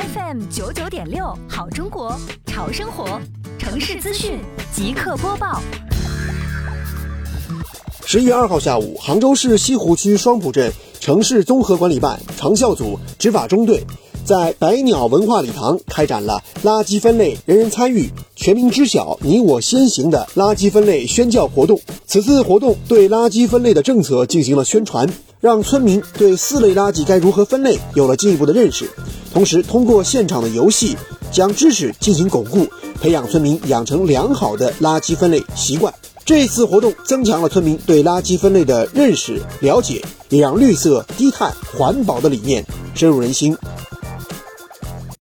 FM 九九点六，好中国，潮生活，城市资讯即刻播报。十一月二号下午，杭州市西湖区双浦镇城市综合管理办长效组执法中队在百鸟文化礼堂开展了垃圾分类人人参与、全民知晓、你我先行的垃圾分类宣教活动。此次活动对垃圾分类的政策进行了宣传，让村民对四类垃圾该如何分类有了进一步的认识。同时，通过现场的游戏，将知识进行巩固，培养村民养成良好的垃圾分类习惯。这次活动增强了村民对垃圾分类的认识、了解，也让绿色、低碳、环保的理念深入人心。